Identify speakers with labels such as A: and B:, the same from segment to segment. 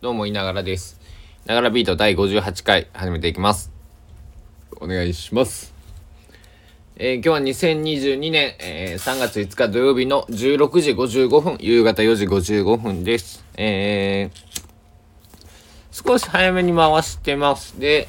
A: どうも、いながらです。ながらビート第58回始めていきます。お願いします。えー、今日は2022年、えー、3月5日土曜日の16時55分、夕方4時55分です。えー、少し早めに回してます。で、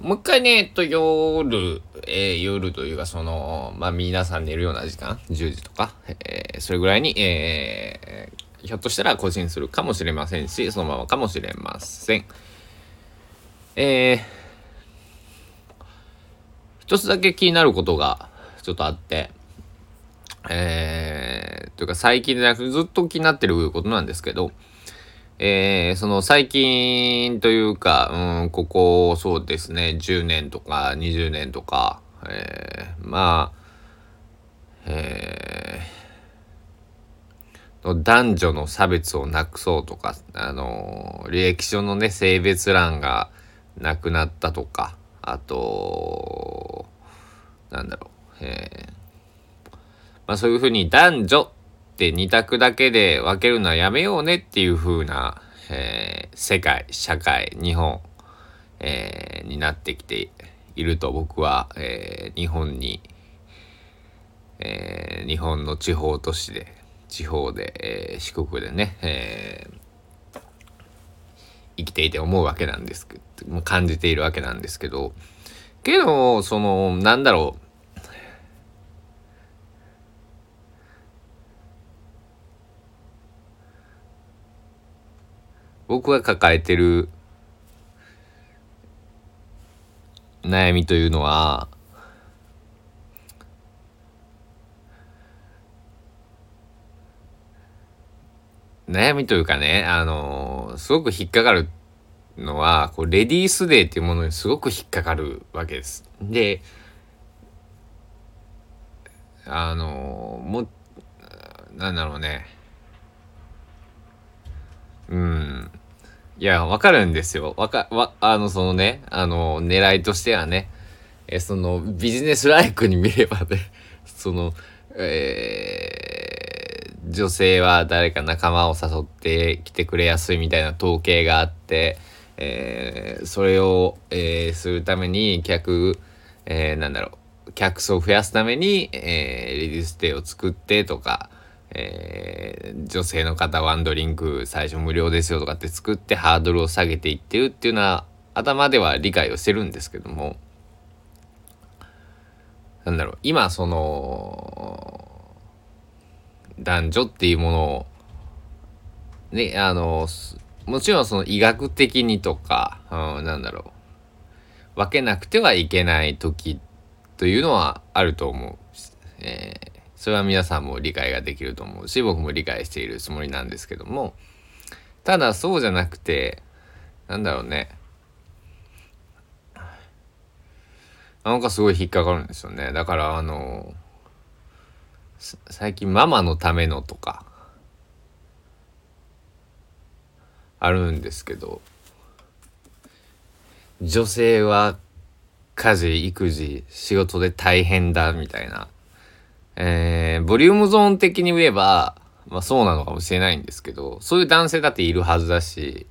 A: もう一回ね、えっと、夜、えー、夜というか、その、まあ、皆さん寝るような時間、10時とか、えー、それぐらいに、えー、ひょっとしたら更新するかもしれませんし、そのままかもしれません。えー、一つだけ気になることがちょっとあって、えー、というか最近じゃなくてずっと気になってることなんですけど、えー、その最近というか、うん、ここそうですね、10年とか20年とか、えー、まあ、えー、男女の差別をなくそうとか、あの、履歴書のね、性別欄がなくなったとか、あと、なんだろう、え、まあそういうふうに男女って二択だけで分けるのはやめようねっていう風な、え、世界、社会、日本、えー、になってきていると僕は、えー、日本に、えー、日本の地方都市で地方で、えー、四国でね、えー、生きていて思うわけなんですけど、感じているわけなんですけど、けど、その、なんだろう、僕が抱えてる悩みというのは、悩みというかね、あのー、すごく引っかかるのは、こう、レディースデーっていうものにすごく引っかかるわけです。で、あのー、も、なんだろうね。うん。いや、わかるんですよ。わか、わ、あの、そのね、あの、狙いとしてはね、え、その、ビジネスライクに見ればね、その、えー女性は誰か仲間を誘って来てくれやすいみたいな統計があって、えー、それを、えー、するために客、えー、なんだろう、客層を増やすために、えー、レディーステイを作ってとか、えー、女性の方ワンドリンク最初無料ですよとかって作ってハードルを下げていってるっていうのは頭では理解をしてるんですけども。なんだろう今その男女っていうものを、ね、あの、もちろんその医学的にとか、うん、なんだろう、分けなくてはいけない時というのはあると思う。えー、それは皆さんも理解ができると思うし、僕も理解しているつもりなんですけども、ただそうじゃなくて、なんだろうね。なんかすごい引っかかるんですよね。だからあの最近ママのためのとかあるんですけど女性は家事育児仕事で大変だみたいな。えー、ボリュームゾーン的に言えばまあそうなのかもしれないんですけどそういう男性だっているはずだし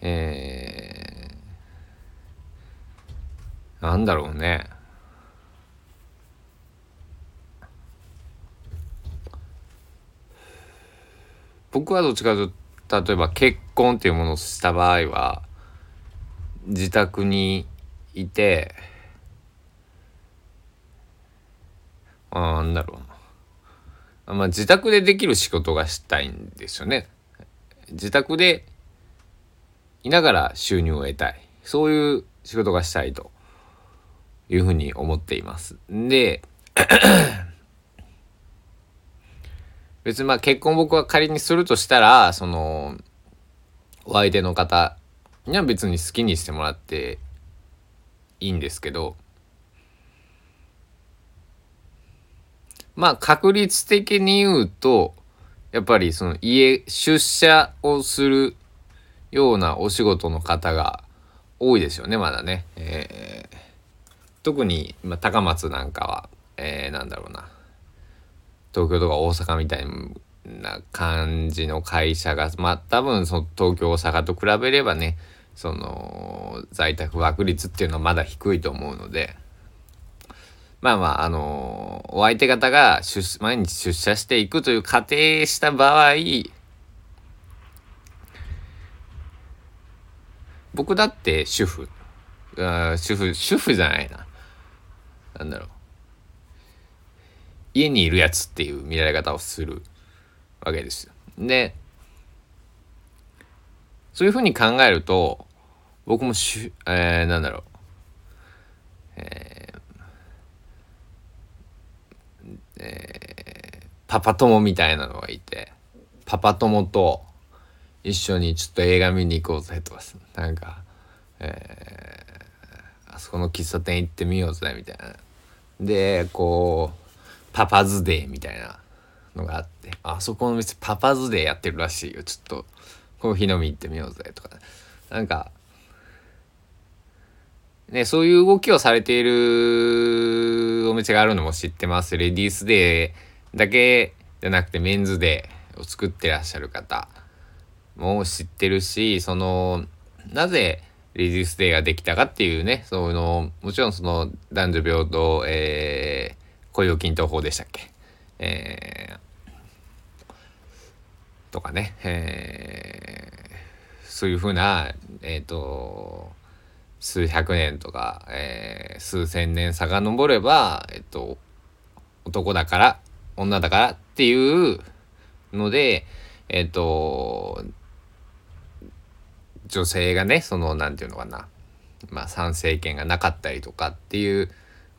A: えー、なんだろうね。僕はどっちかというと例えば結婚っていうものをした場合は自宅にいてあなんだろうな。まあ自宅でできる仕事がしたいんですよね。自宅でいながら収入を得たい。そういう仕事がしたいというふうに思っています。で別にまあ結婚僕は仮にするとしたらそのお相手の方には別に好きにしてもらっていいんですけどまあ確率的に言うとやっぱりその家出社をするようなお仕事の方が多いですよねまだね。えー、特に、まあ、高松なんかは、えー、なんだろうな東京とか大阪みたいな感じの会社がまあ多分その東京大阪と比べればねその在宅ワーク率っていうのはまだ低いと思うのでまあまああのお相手方が出毎日出社していくという仮定した場合僕だって主婦。主婦主婦じゃないな。なんだろう。家にいるやつっていう見られ方をするわけですよ。でそういうふうに考えると僕もしゅ、えー、なんだろう、えーえー、パパ友みたいなのがいてパパ友と一緒にちょっと映画見に行こうぜとかなんか、えー、あそこの喫茶店行ってみようぜみたいな。でこうパパズデーみたいなのがあってあそこの店パパズデーやってるらしいよ。ちょっとコーヒー飲み行ってみようぜとか。なんかねそういう動きをされているお店があるのも知ってます。レディースデーだけじゃなくてメンズデーを作ってらっしゃる方も知ってるしそのなぜレディースデーができたかっていうねそのもちろんその男女平等、えー、雇用均等法でしたっけ？えー、とかね、えー、そういうふうな、えっ、ー、と、数百年とか、えー、数千年遡れば、えっ、と、男だから、女だからっていうので、えっ、と、女性がね、その、なんていうのかな、まあ、参政権がなかったりとかっていう、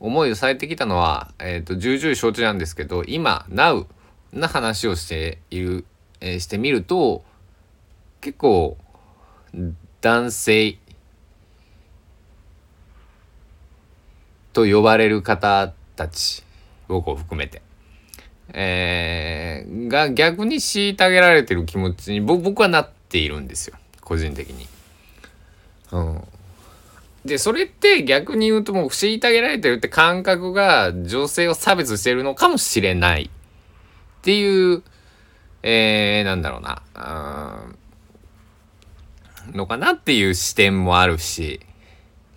A: 思いをされてきたのは、えーと、重々承知なんですけど今 Now な話をしている、えー、してみると結構男性と呼ばれる方たち僕を含めて、えー、が逆に虐げられてる気持ちに僕はなっているんですよ個人的に。うん、で、それって逆に言うともう虐げられてるって感覚が女性を差別してるのかもしれないっていう、えー、なんだろうな、うん、のかなっていう視点もあるし、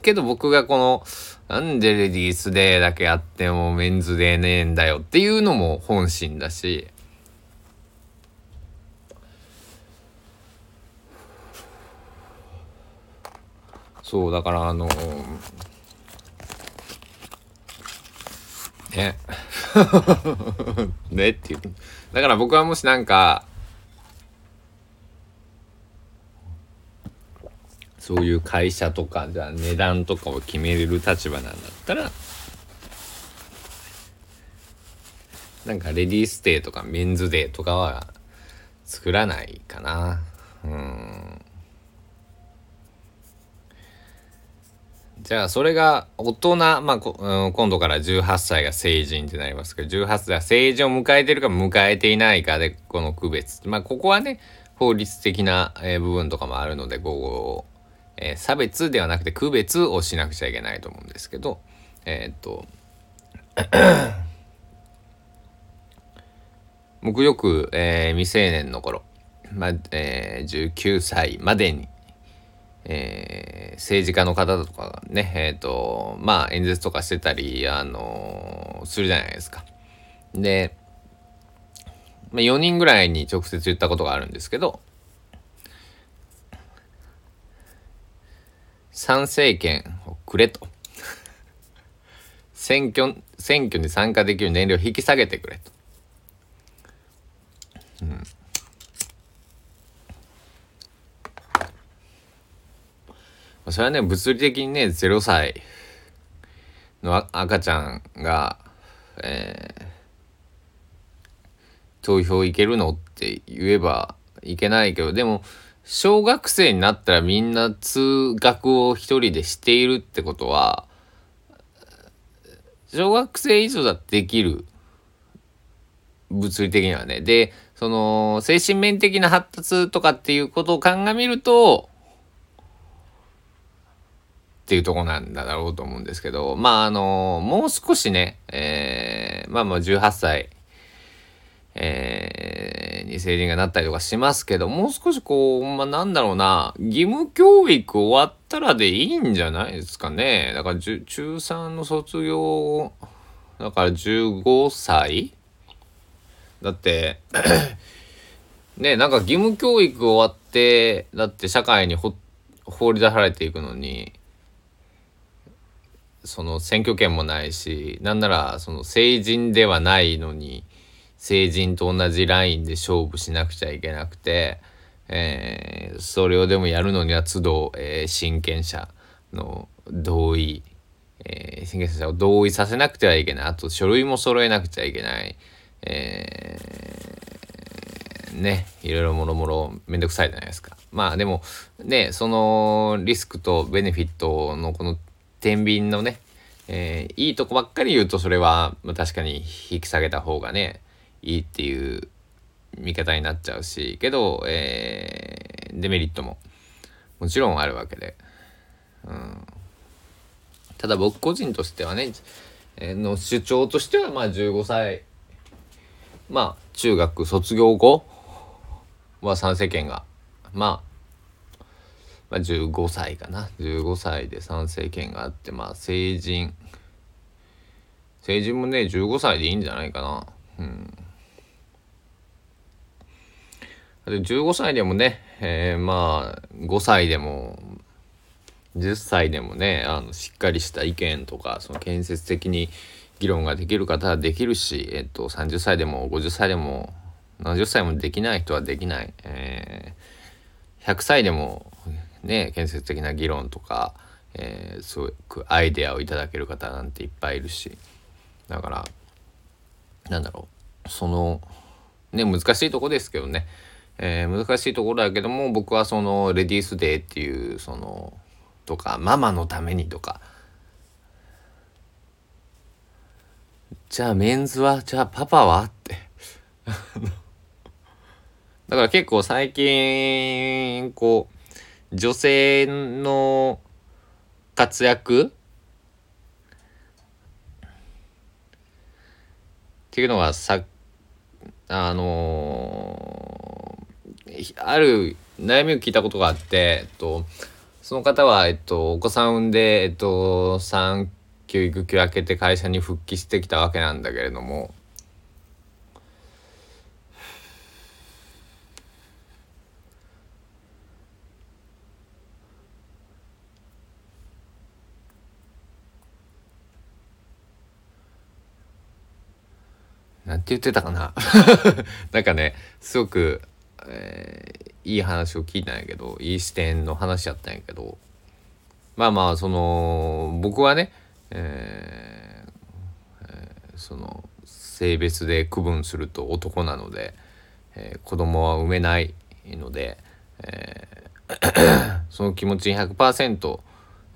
A: けど僕がこの、なんでレディースデーだけあってもメンズデーねえんだよっていうのも本心だし、そうだからあのね。ねっていう。だから僕はもしなんかそういう会社とかじゃ値段とかを決めれる立場なんだったらなんかレディースデーとかメンズデーとかは作らないかな。うん。じゃあそれが大人、まあ、今度から18歳が成人ってなりますけど18歳は成人を迎えてるか迎えていないかでこの区別。まあここはね法律的な、部分とかもあるのでこう、えー、差別ではなくて区別をしなくちゃいけないと思うんですけどえー、っと僕よく、えー、未成年の頃、まあえー、19歳までにえー、政治家の方とかね、えっ、ー、と、まあ演説とかしてたり、あのー、するじゃないですか。で、まあ、4人ぐらいに直接言ったことがあるんですけど、参政権をくれと。選挙、選挙に参加できる年齢を引き下げてくれと。うん。それはね、物理的にね、0歳の赤ちゃんが、えー、投票行けるのって言えばいけないけど、でも、小学生になったらみんな通学を一人でしているってことは、小学生以上だってできる。物理的にはね。で、その、精神面的な発達とかっていうことを鑑みると、っていうとこなんだろうと思うんですけど、まああの、もう少しね、えー、まあまあ18歳、えー、に成人がなったりとかしますけど、もう少しこう、まあ、なんだろうな、義務教育終わったらでいいんじゃないですかね。だから中3の卒業、だから15歳だって ね、なんか義務教育終わって、だって社会に放り出されていくのに、その選挙権もないし、なんならその成人ではないのに、成人と同じラインで勝負しなくちゃいけなくて、えー、それをでもやるのには都度、えー、親権者の同意、えー、親権者を同意させなくてはいけない。あと書類も揃えなくちゃいけない。えー、ね、いろいろもろもろめんどくさいじゃないですか。まあでも、ね、そのリスクとベネフィットのこの天秤のね、えー、いいとこばっかり言うとそれは、ま、確かに引き下げた方がね、いいっていう見方になっちゃうしけど、えー、デメリットももちろんあるわけで、うん、ただ僕個人としてはね、えー、の主張としてはまあ15歳まあ中学卒業後は参政権がまあ、まあ、15歳かな。15歳で参政権があってまあ成人。成人もね15歳でいいんじゃないかな。うん。15歳でもね、えー、まあ5歳でも10歳でもねあのしっかりした意見とかその建設的に議論ができる方はできるし、えっと、30歳でも50歳でも70歳もできない人はできない、えー、100歳でもね建設的な議論とか、えー、すごくアイデアをいただける方なんていっぱいいるし。だからなんだろうそのね難しいとこですけどね。えー、難しいところだけども僕はそのレディースデーっていうそのとかママのためにとか。じゃあメンズはじゃあパパはって。だから結構最近こう女性の活躍？っていうのがさあのーある悩みを聞いたことがあって、えっと、その方は、えっと、お子さん産んで、えっと、産休育休明けて会社に復帰してきたわけなんだけれども、なんて言ってたかな？なんかね、すごく、えー、いい話を聞いたんやけどいい視点の話やったんやけどまあまあその僕はね、えーえー、その性別で区分すると男なので、えー、子供は産めないので、えー、その気持ち100%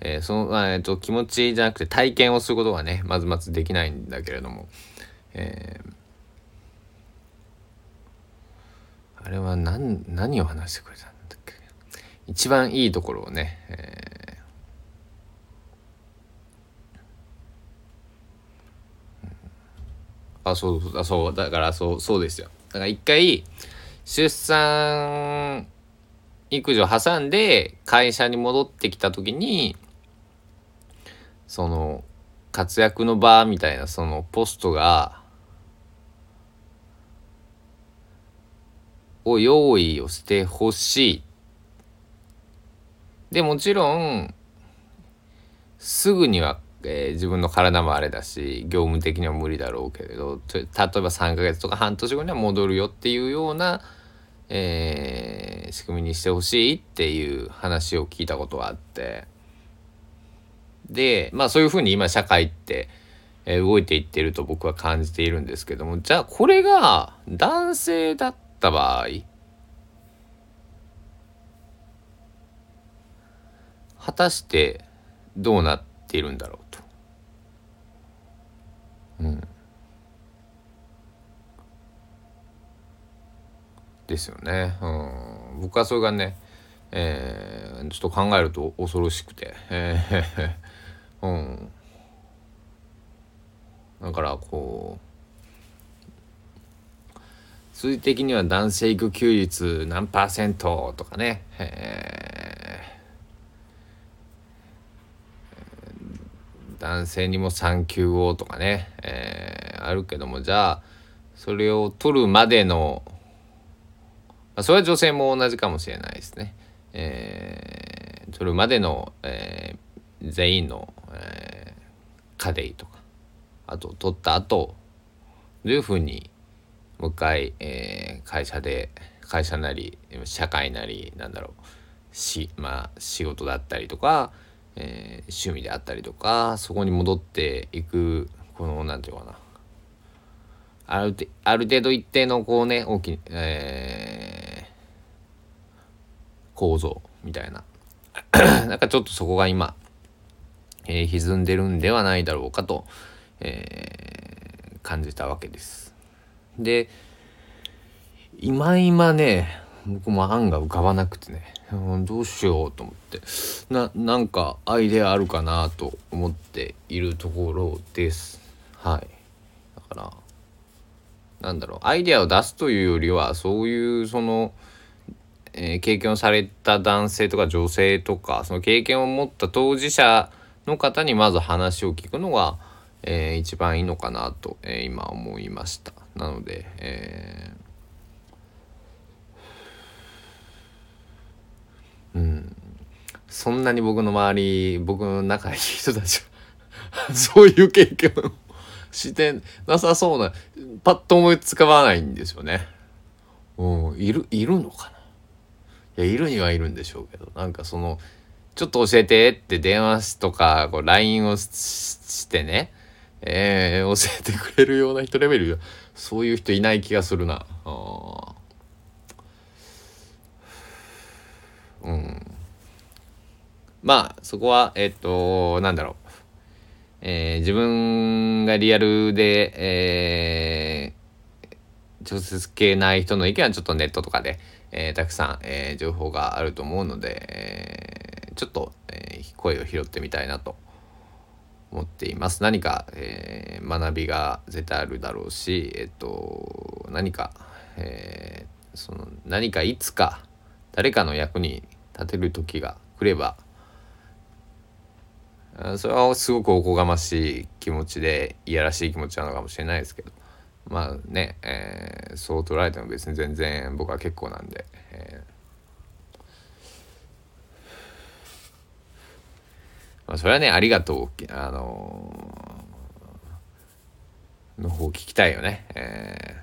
A: えー、その、えーと、気持ちじゃなくて体験をすることがねまずまずできないんだけれども、えー、あれは何何を話してくれたんだっけ？一番いいところをね、えー、あそうそうそうだからそうそうですよ。だから一回出産育児を挟んで会社に戻ってきた時にその活躍の場みたいなそのポストがを用意をしてほしい。でもちろんすぐには、えー、自分の体もあれだし業務的には無理だろうけれど例えば3ヶ月とか半年後には戻るよっていうような、えー、仕組みにしてほしいっていう話を聞いたことがあってでまあそういうふうに今社会って、えー、動いていってると僕は感じているんですけどもじゃあこれが男性だったった場合？果たしてどうなっているんだろうと。うん。ですよね。うん、僕はそれがね、えー、ちょっと考えると恐ろしくて、えー、うん。だからこう数字的には男性育休率何パーセントとかね、えー、男性にも産休をとかね、えー、あるけどもじゃあそれを取るまでの、まあ、それは女性も同じかもしれないですね。えー、取るまでの、えー、全員の、えー、家庭とかあと取った後どういうふうにもう一回、えー、会社で会社なり社会なりなんだろうしまあ仕事だったりとか、えー、趣味であったりとかそこに戻っていくこの何て言うかなあるある程度一定のこうね大きい、えー、構造みたいな なんかちょっとそこが今、えー、歪んでるんではないだろうかと、えー、感じたわけです。で今今ね僕も案が浮かばなくてね、うん、どうしようと思ってななんかアイデアあるかなと思っているところですはいだからなんだろうアイデアを出すというよりはそういうその、えー、経験をされた男性とか女性とかその経験を持った当事者の方にまず話を聞くのが、えー、一番いいのかなと、えー、今思いました。なので、えー、うん。そんなに僕の周り僕の仲いい人たちは そういう経験をしてなさそうなパッと思いつかわないんですよね。うん。いるいるのかな？いやいるにはいるんでしょうけど。なんかそのちょっと教えてって電話とかこう LINE をしてねえー、教えてくれるような人レベルそういう人いない気がするな。うん。まあそこはえっとなんだろう、えー、自分がリアルで、えー、直接系ない人の意見はちょっとネットとかで、えー、たくさん、えー、情報があると思うので、えー、ちょっと、えー、声を拾ってみたいなと思っています。何か、えー、学びが絶対あるだろうしえっと何か、えー、その何かいつか誰かの役に立てる時が来ればそれはすごくおこがましい気持ちでいやらしい気持ちなのかもしれないですけどまあね、えー、そう捉えても別に全然僕は結構なんで、えまあ、それはね、ありがとう、あのー、の方聞きたいよね。え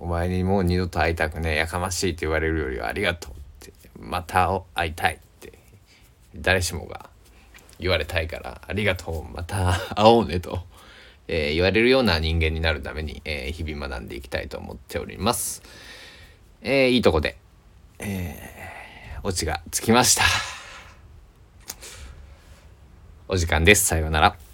A: ー、お前にもう二度と会いたくねえ、やかましいって言われるよりはありがとうって、また会いたいって、誰しもが言われたいから、ありがとう、また会おうねと。えー、言われるような人間になるために、えー、日々学んでいきたいと思っております。えー、いいとこで、えー、オチがつきました。お時間です。さようなら。